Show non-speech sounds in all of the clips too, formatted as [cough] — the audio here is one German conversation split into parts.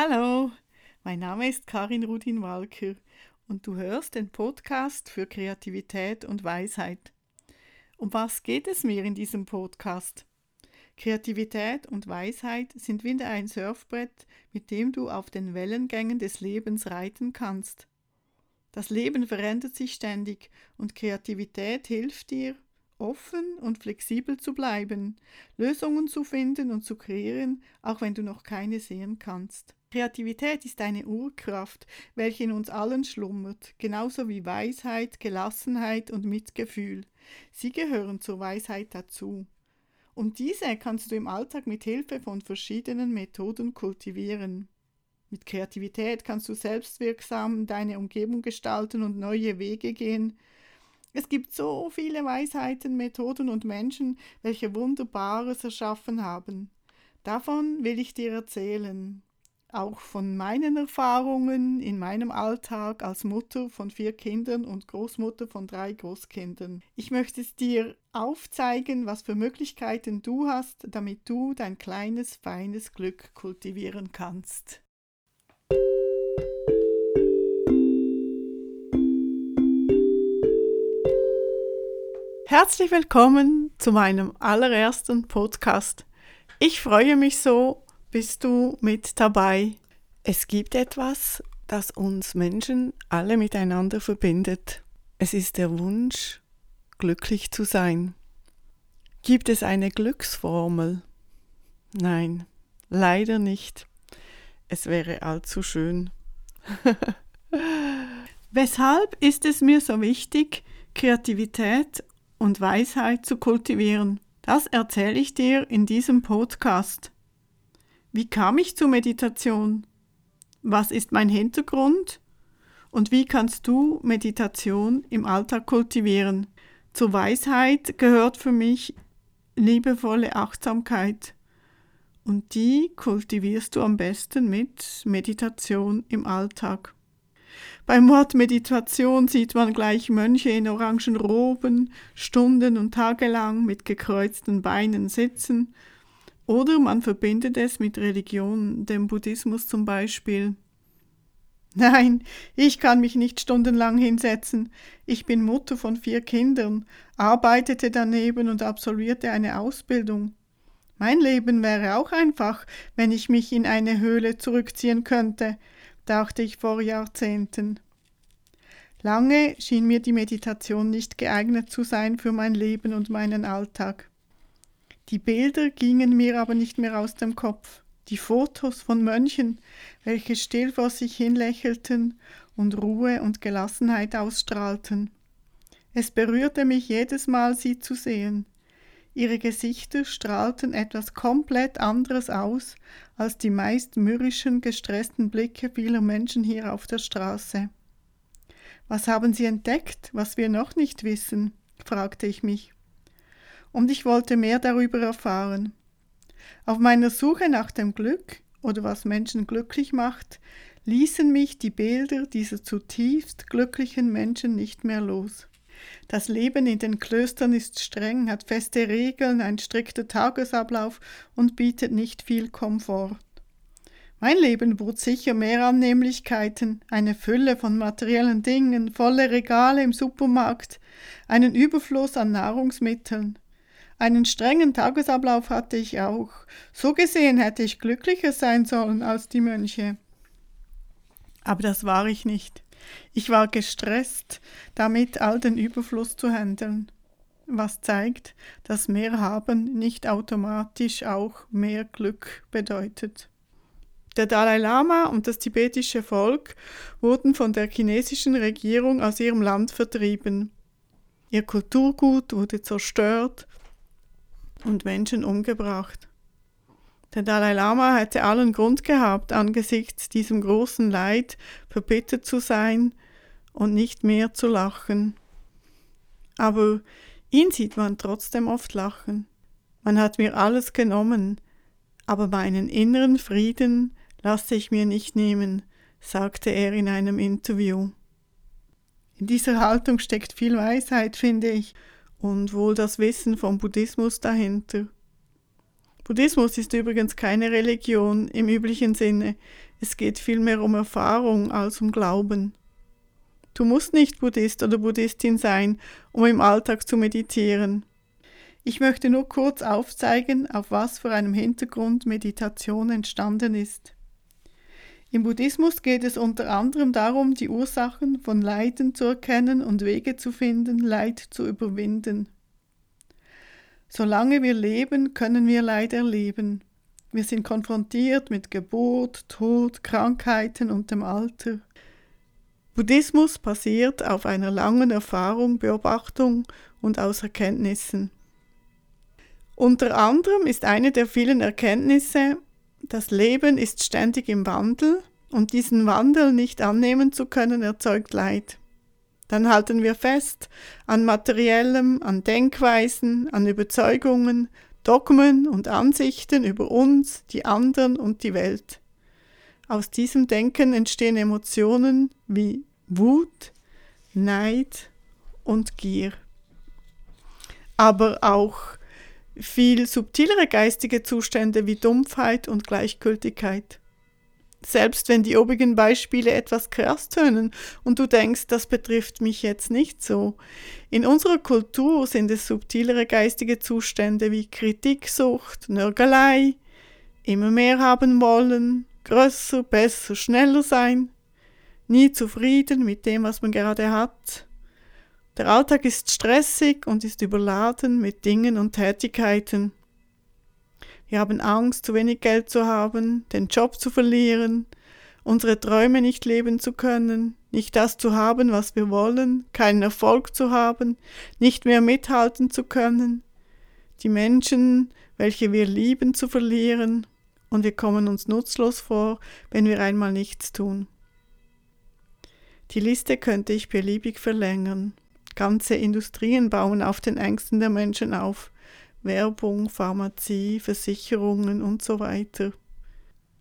Hallo, mein Name ist Karin Rudin Walker und du hörst den Podcast für Kreativität und Weisheit. Um was geht es mir in diesem Podcast? Kreativität und Weisheit sind wie ein Surfbrett, mit dem du auf den Wellengängen des Lebens reiten kannst. Das Leben verändert sich ständig und Kreativität hilft dir, offen und flexibel zu bleiben, Lösungen zu finden und zu kreieren, auch wenn du noch keine sehen kannst. Kreativität ist eine Urkraft, welche in uns allen schlummert, genauso wie Weisheit, Gelassenheit und Mitgefühl. Sie gehören zur Weisheit dazu. Und diese kannst du im Alltag mit Hilfe von verschiedenen Methoden kultivieren. Mit Kreativität kannst du selbstwirksam deine Umgebung gestalten und neue Wege gehen. Es gibt so viele Weisheiten, Methoden und Menschen, welche Wunderbares erschaffen haben. Davon will ich dir erzählen auch von meinen Erfahrungen in meinem Alltag als Mutter von vier Kindern und Großmutter von drei Großkindern. Ich möchte es dir aufzeigen, was für Möglichkeiten du hast, damit du dein kleines, feines Glück kultivieren kannst. Herzlich willkommen zu meinem allerersten Podcast. Ich freue mich so, bist du mit dabei. Es gibt etwas, das uns Menschen alle miteinander verbindet. Es ist der Wunsch, glücklich zu sein. Gibt es eine Glücksformel? Nein, leider nicht. Es wäre allzu schön. [laughs] Weshalb ist es mir so wichtig, Kreativität und Weisheit zu kultivieren? Das erzähle ich dir in diesem Podcast. Wie kam ich zur Meditation? Was ist mein Hintergrund? Und wie kannst du Meditation im Alltag kultivieren? Zur Weisheit gehört für mich liebevolle Achtsamkeit. Und die kultivierst du am besten mit Meditation im Alltag. Beim Wort Meditation sieht man gleich Mönche in orangen Roben, stunden- und tagelang mit gekreuzten Beinen sitzen oder man verbindet es mit Religion, dem Buddhismus zum Beispiel. Nein, ich kann mich nicht stundenlang hinsetzen. Ich bin Mutter von vier Kindern, arbeitete daneben und absolvierte eine Ausbildung. Mein Leben wäre auch einfach, wenn ich mich in eine Höhle zurückziehen könnte, dachte ich vor Jahrzehnten. Lange schien mir die Meditation nicht geeignet zu sein für mein Leben und meinen Alltag. Die Bilder gingen mir aber nicht mehr aus dem Kopf. Die Fotos von Mönchen, welche still vor sich hin lächelten und Ruhe und Gelassenheit ausstrahlten. Es berührte mich jedes Mal, sie zu sehen. Ihre Gesichter strahlten etwas komplett anderes aus als die meist mürrischen, gestressten Blicke vieler Menschen hier auf der Straße. Was haben Sie entdeckt, was wir noch nicht wissen? fragte ich mich und ich wollte mehr darüber erfahren. Auf meiner Suche nach dem Glück oder was Menschen glücklich macht, ließen mich die Bilder dieser zutiefst glücklichen Menschen nicht mehr los. Das Leben in den Klöstern ist streng, hat feste Regeln, ein strikter Tagesablauf und bietet nicht viel Komfort. Mein Leben bot sicher mehr Annehmlichkeiten, eine Fülle von materiellen Dingen, volle Regale im Supermarkt, einen Überfluss an Nahrungsmitteln. Einen strengen Tagesablauf hatte ich auch. So gesehen hätte ich glücklicher sein sollen als die Mönche. Aber das war ich nicht. Ich war gestresst, damit all den Überfluss zu handeln. Was zeigt, dass mehr haben nicht automatisch auch mehr Glück bedeutet. Der Dalai Lama und das tibetische Volk wurden von der chinesischen Regierung aus ihrem Land vertrieben. Ihr Kulturgut wurde zerstört und Menschen umgebracht. Der Dalai Lama hätte allen Grund gehabt, angesichts diesem großen Leid verbittert zu sein und nicht mehr zu lachen. Aber ihn sieht man trotzdem oft lachen. Man hat mir alles genommen, aber meinen inneren Frieden lasse ich mir nicht nehmen, sagte er in einem Interview. In dieser Haltung steckt viel Weisheit, finde ich, und wohl das Wissen vom Buddhismus dahinter. Buddhismus ist übrigens keine Religion im üblichen Sinne. Es geht vielmehr um Erfahrung als um Glauben. Du musst nicht Buddhist oder Buddhistin sein, um im Alltag zu meditieren. Ich möchte nur kurz aufzeigen, auf was für einem Hintergrund Meditation entstanden ist. Im Buddhismus geht es unter anderem darum, die Ursachen von Leiden zu erkennen und Wege zu finden, Leid zu überwinden. Solange wir leben, können wir Leid erleben. Wir sind konfrontiert mit Geburt, Tod, Krankheiten und dem Alter. Buddhismus basiert auf einer langen Erfahrung, Beobachtung und aus Erkenntnissen. Unter anderem ist eine der vielen Erkenntnisse, das Leben ist ständig im Wandel und diesen Wandel nicht annehmen zu können erzeugt Leid. Dann halten wir fest an materiellem, an Denkweisen, an Überzeugungen, Dogmen und Ansichten über uns, die anderen und die Welt. Aus diesem Denken entstehen Emotionen wie Wut, Neid und Gier. Aber auch viel subtilere geistige Zustände wie Dumpfheit und Gleichgültigkeit selbst wenn die obigen Beispiele etwas krass tönen und du denkst, das betrifft mich jetzt nicht so. In unserer Kultur sind es subtilere geistige Zustände wie Kritiksucht, Nörgelei, immer mehr haben wollen, größer, besser, schneller sein, nie zufrieden mit dem, was man gerade hat. Der Alltag ist stressig und ist überladen mit Dingen und Tätigkeiten. Wir haben Angst, zu wenig Geld zu haben, den Job zu verlieren, unsere Träume nicht leben zu können, nicht das zu haben, was wir wollen, keinen Erfolg zu haben, nicht mehr mithalten zu können, die Menschen, welche wir lieben, zu verlieren, und wir kommen uns nutzlos vor, wenn wir einmal nichts tun. Die Liste könnte ich beliebig verlängern. Ganze Industrien bauen auf den Ängsten der Menschen auf, Werbung, Pharmazie, Versicherungen und so weiter.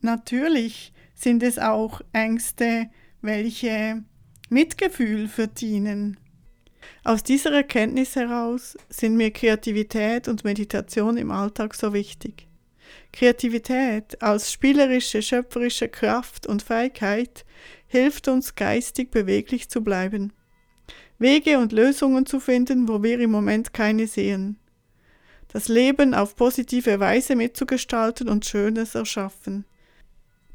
Natürlich sind es auch Ängste, welche Mitgefühl verdienen. Aus dieser Erkenntnis heraus sind mir Kreativität und Meditation im Alltag so wichtig. Kreativität als spielerische, schöpferische Kraft und Fähigkeit hilft uns geistig beweglich zu bleiben, Wege und Lösungen zu finden, wo wir im Moment keine sehen das Leben auf positive Weise mitzugestalten und Schönes erschaffen.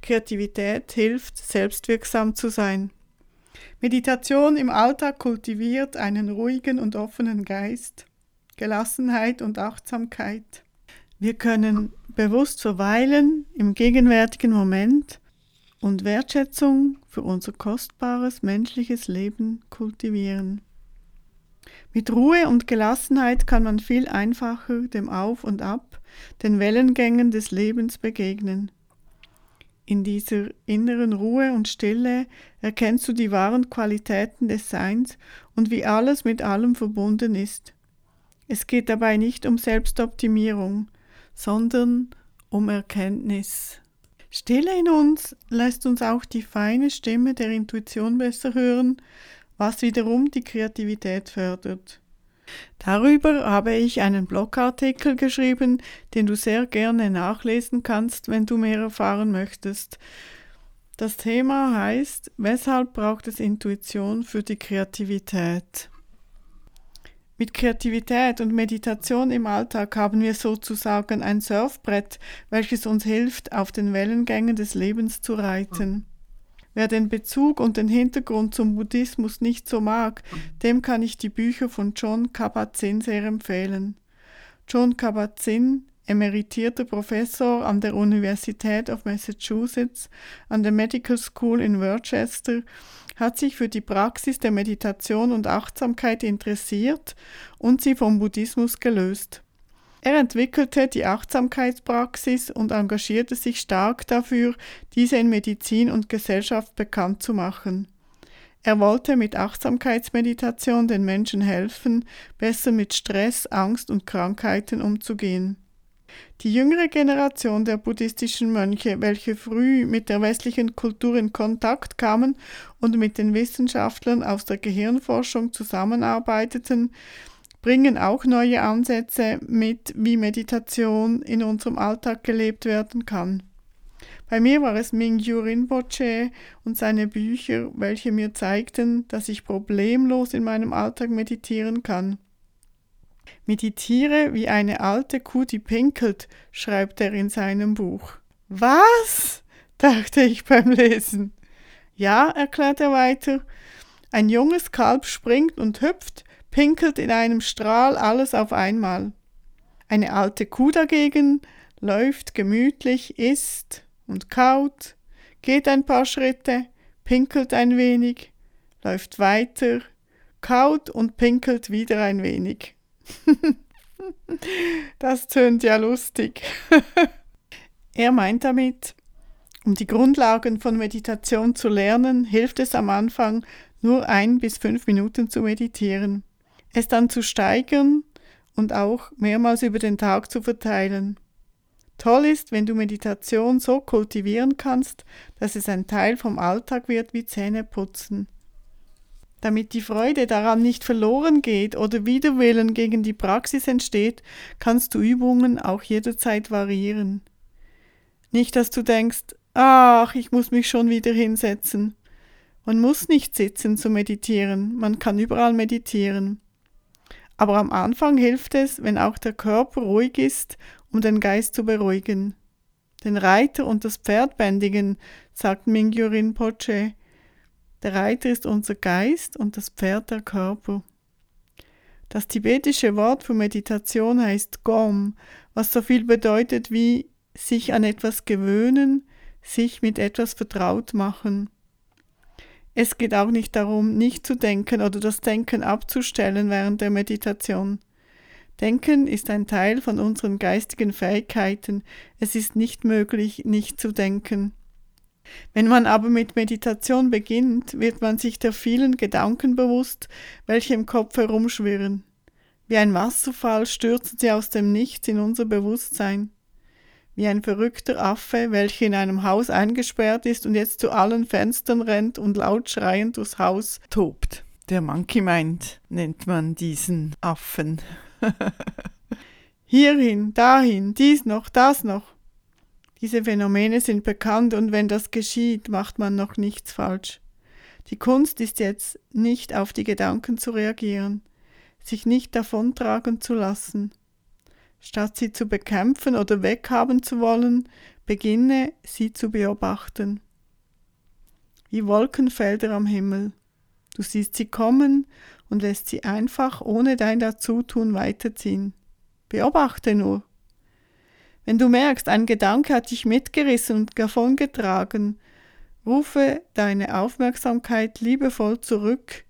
Kreativität hilft, selbstwirksam zu sein. Meditation im Alltag kultiviert einen ruhigen und offenen Geist, Gelassenheit und Achtsamkeit. Wir können bewusst verweilen im gegenwärtigen Moment und Wertschätzung für unser kostbares menschliches Leben kultivieren. Mit Ruhe und Gelassenheit kann man viel einfacher dem Auf und Ab, den Wellengängen des Lebens begegnen. In dieser inneren Ruhe und Stille erkennst du die wahren Qualitäten des Seins und wie alles mit allem verbunden ist. Es geht dabei nicht um Selbstoptimierung, sondern um Erkenntnis. Stille in uns lässt uns auch die feine Stimme der Intuition besser hören, was wiederum die Kreativität fördert. Darüber habe ich einen Blogartikel geschrieben, den du sehr gerne nachlesen kannst, wenn du mehr erfahren möchtest. Das Thema heißt, weshalb braucht es Intuition für die Kreativität? Mit Kreativität und Meditation im Alltag haben wir sozusagen ein Surfbrett, welches uns hilft, auf den Wellengängen des Lebens zu reiten. Wer den Bezug und den Hintergrund zum Buddhismus nicht so mag, dem kann ich die Bücher von John Kabat-Zinn sehr empfehlen. John Kabat-Zinn, emeritierter Professor an der Universität of Massachusetts, an der Medical School in Worcester, hat sich für die Praxis der Meditation und Achtsamkeit interessiert und sie vom Buddhismus gelöst. Er entwickelte die Achtsamkeitspraxis und engagierte sich stark dafür, diese in Medizin und Gesellschaft bekannt zu machen. Er wollte mit Achtsamkeitsmeditation den Menschen helfen, besser mit Stress, Angst und Krankheiten umzugehen. Die jüngere Generation der buddhistischen Mönche, welche früh mit der westlichen Kultur in Kontakt kamen und mit den Wissenschaftlern aus der Gehirnforschung zusammenarbeiteten, bringen auch neue Ansätze mit, wie Meditation in unserem Alltag gelebt werden kann. Bei mir war es Mingyu Rinpoche und seine Bücher, welche mir zeigten, dass ich problemlos in meinem Alltag meditieren kann. Meditiere wie eine alte Kuh, die pinkelt, schreibt er in seinem Buch. Was? dachte ich beim Lesen. Ja, erklärt er weiter, ein junges Kalb springt und hüpft, pinkelt in einem Strahl alles auf einmal. Eine alte Kuh dagegen läuft gemütlich, isst und kaut, geht ein paar Schritte, pinkelt ein wenig, läuft weiter, kaut und pinkelt wieder ein wenig. [laughs] das tönt ja lustig. [laughs] er meint damit, um die Grundlagen von Meditation zu lernen, hilft es am Anfang, nur ein bis fünf Minuten zu meditieren, es dann zu steigern und auch mehrmals über den Tag zu verteilen. Toll ist, wenn du Meditation so kultivieren kannst, dass es ein Teil vom Alltag wird wie Zähneputzen. Damit die Freude daran nicht verloren geht oder Widerwillen gegen die Praxis entsteht, kannst du Übungen auch jederzeit variieren. Nicht, dass du denkst, ach, ich muss mich schon wieder hinsetzen. Man muss nicht sitzen zu meditieren, man kann überall meditieren. Aber am Anfang hilft es, wenn auch der Körper ruhig ist, um den Geist zu beruhigen. Den Reiter und das Pferd bändigen, sagt Mingyu Rinpoche, der Reiter ist unser Geist und das Pferd der Körper. Das tibetische Wort für Meditation heißt Gom, was so viel bedeutet wie sich an etwas gewöhnen, sich mit etwas vertraut machen. Es geht auch nicht darum, nicht zu denken oder das Denken abzustellen während der Meditation. Denken ist ein Teil von unseren geistigen Fähigkeiten. Es ist nicht möglich, nicht zu denken. Wenn man aber mit Meditation beginnt, wird man sich der vielen Gedanken bewusst, welche im Kopf herumschwirren. Wie ein Wasserfall stürzen sie aus dem Nichts in unser Bewusstsein. Wie ein verrückter Affe, welcher in einem Haus eingesperrt ist und jetzt zu allen Fenstern rennt und laut schreiend durchs Haus tobt. Der Monkey Mind nennt man diesen Affen. [laughs] Hierhin, dahin, dies noch, das noch. Diese Phänomene sind bekannt und wenn das geschieht, macht man noch nichts falsch. Die Kunst ist jetzt, nicht auf die Gedanken zu reagieren, sich nicht davontragen zu lassen. Statt sie zu bekämpfen oder weghaben zu wollen, beginne sie zu beobachten. Wie Wolkenfelder am Himmel. Du siehst sie kommen und lässt sie einfach ohne dein Dazutun weiterziehen. Beobachte nur. Wenn du merkst, ein Gedanke hat dich mitgerissen und davongetragen, rufe deine Aufmerksamkeit liebevoll zurück,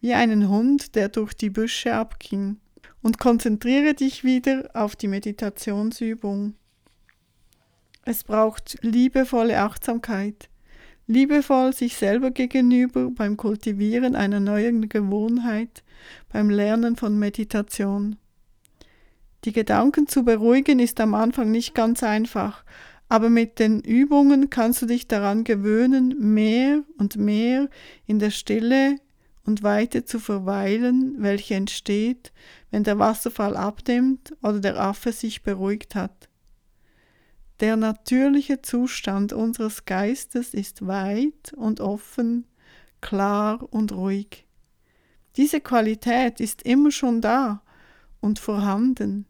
wie einen Hund, der durch die Büsche abging, und konzentriere dich wieder auf die Meditationsübung. Es braucht liebevolle Achtsamkeit, liebevoll sich selber gegenüber beim Kultivieren einer neuen Gewohnheit, beim Lernen von Meditation. Die Gedanken zu beruhigen ist am Anfang nicht ganz einfach, aber mit den Übungen kannst du dich daran gewöhnen, mehr und mehr in der Stille und Weite zu verweilen, welche entsteht, wenn der Wasserfall abnimmt oder der Affe sich beruhigt hat. Der natürliche Zustand unseres Geistes ist weit und offen, klar und ruhig. Diese Qualität ist immer schon da und vorhanden.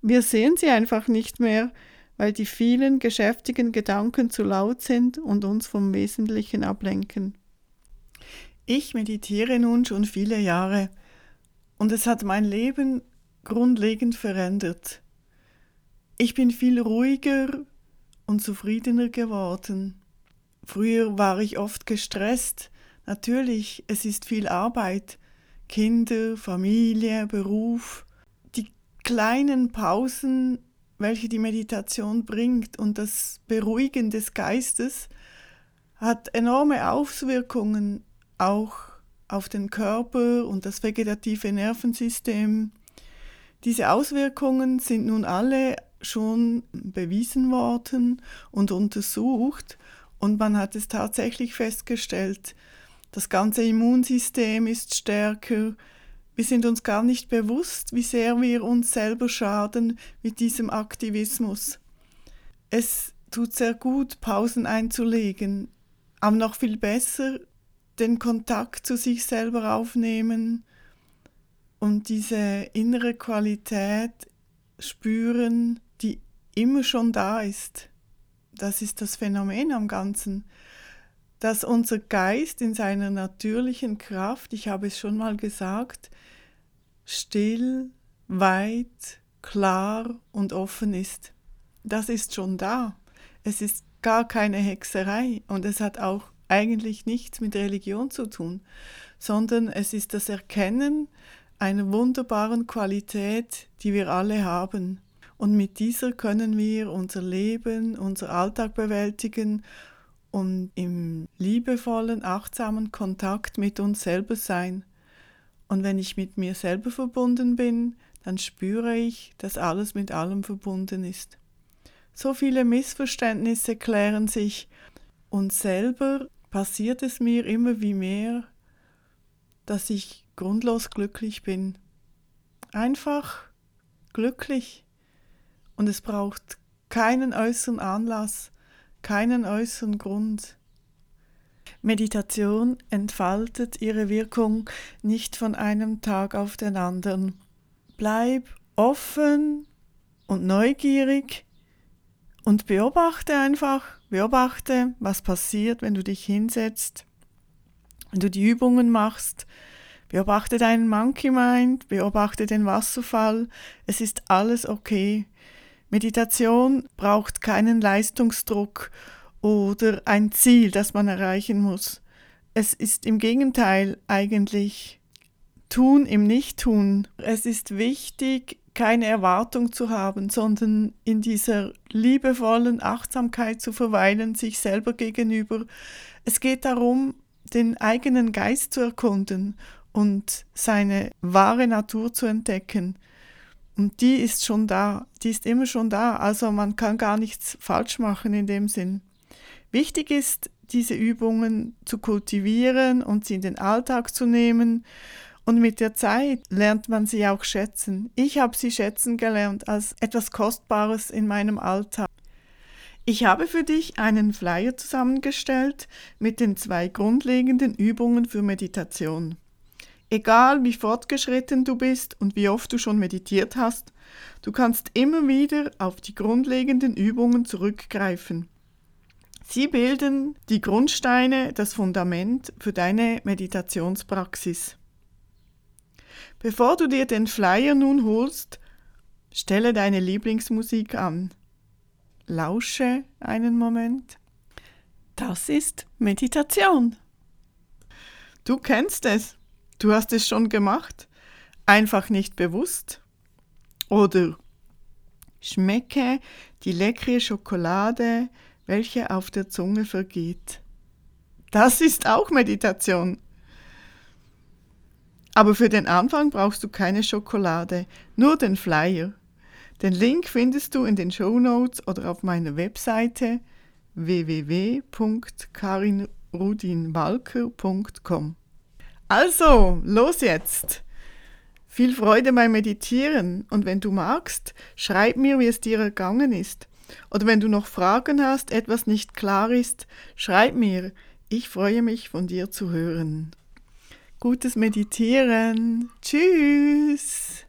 Wir sehen sie einfach nicht mehr, weil die vielen geschäftigen Gedanken zu laut sind und uns vom Wesentlichen ablenken. Ich meditiere nun schon viele Jahre und es hat mein Leben grundlegend verändert. Ich bin viel ruhiger und zufriedener geworden. Früher war ich oft gestresst. Natürlich, es ist viel Arbeit, Kinder, Familie, Beruf, die kleinen Pausen, welche die Meditation bringt und das Beruhigen des Geistes hat enorme Auswirkungen auch auf den Körper und das vegetative Nervensystem. Diese Auswirkungen sind nun alle schon bewiesen worden und untersucht und man hat es tatsächlich festgestellt, das ganze Immunsystem ist stärker, wir sind uns gar nicht bewusst, wie sehr wir uns selber schaden mit diesem Aktivismus. Es tut sehr gut, Pausen einzulegen, aber noch viel besser den Kontakt zu sich selber aufnehmen und diese innere Qualität spüren, die immer schon da ist. Das ist das Phänomen am Ganzen, dass unser Geist in seiner natürlichen Kraft, ich habe es schon mal gesagt, still, weit, klar und offen ist. Das ist schon da. Es ist gar keine Hexerei und es hat auch eigentlich nichts mit Religion zu tun, sondern es ist das Erkennen einer wunderbaren Qualität, die wir alle haben. Und mit dieser können wir unser Leben, unser Alltag bewältigen und im liebevollen, achtsamen Kontakt mit uns selber sein. Und wenn ich mit mir selber verbunden bin, dann spüre ich, dass alles mit allem verbunden ist. So viele Missverständnisse klären sich und selber passiert es mir immer wie mehr, dass ich grundlos glücklich bin. Einfach glücklich. Und es braucht keinen äußeren Anlass, keinen äußeren Grund. Meditation entfaltet ihre Wirkung nicht von einem Tag auf den anderen. Bleib offen und neugierig und beobachte einfach, beobachte, was passiert, wenn du dich hinsetzt, wenn du die Übungen machst. Beobachte deinen Monkey Mind, beobachte den Wasserfall. Es ist alles okay. Meditation braucht keinen Leistungsdruck oder ein Ziel, das man erreichen muss. Es ist im Gegenteil eigentlich Tun im Nichttun. Es ist wichtig, keine Erwartung zu haben, sondern in dieser liebevollen Achtsamkeit zu verweilen, sich selber gegenüber. Es geht darum, den eigenen Geist zu erkunden und seine wahre Natur zu entdecken. Und die ist schon da, die ist immer schon da, also man kann gar nichts falsch machen in dem Sinn. Wichtig ist, diese Übungen zu kultivieren und sie in den Alltag zu nehmen und mit der Zeit lernt man sie auch schätzen. Ich habe sie schätzen gelernt als etwas Kostbares in meinem Alltag. Ich habe für dich einen Flyer zusammengestellt mit den zwei grundlegenden Übungen für Meditation. Egal wie fortgeschritten du bist und wie oft du schon meditiert hast, du kannst immer wieder auf die grundlegenden Übungen zurückgreifen. Sie bilden die Grundsteine, das Fundament für deine Meditationspraxis. Bevor du dir den Flyer nun holst, stelle deine Lieblingsmusik an. Lausche einen Moment. Das ist Meditation. Du kennst es. Du hast es schon gemacht. Einfach nicht bewusst. Oder schmecke die leckere Schokolade, welche auf der Zunge vergeht. Das ist auch Meditation. Aber für den Anfang brauchst du keine Schokolade, nur den Flyer. Den Link findest du in den Show Notes oder auf meiner Webseite www.karinrudinwalker.com. Also, los jetzt! Viel Freude beim Meditieren und wenn du magst, schreib mir, wie es dir ergangen ist. Oder wenn du noch Fragen hast, etwas nicht klar ist, schreib mir. Ich freue mich von dir zu hören. Gutes Meditieren. Tschüss.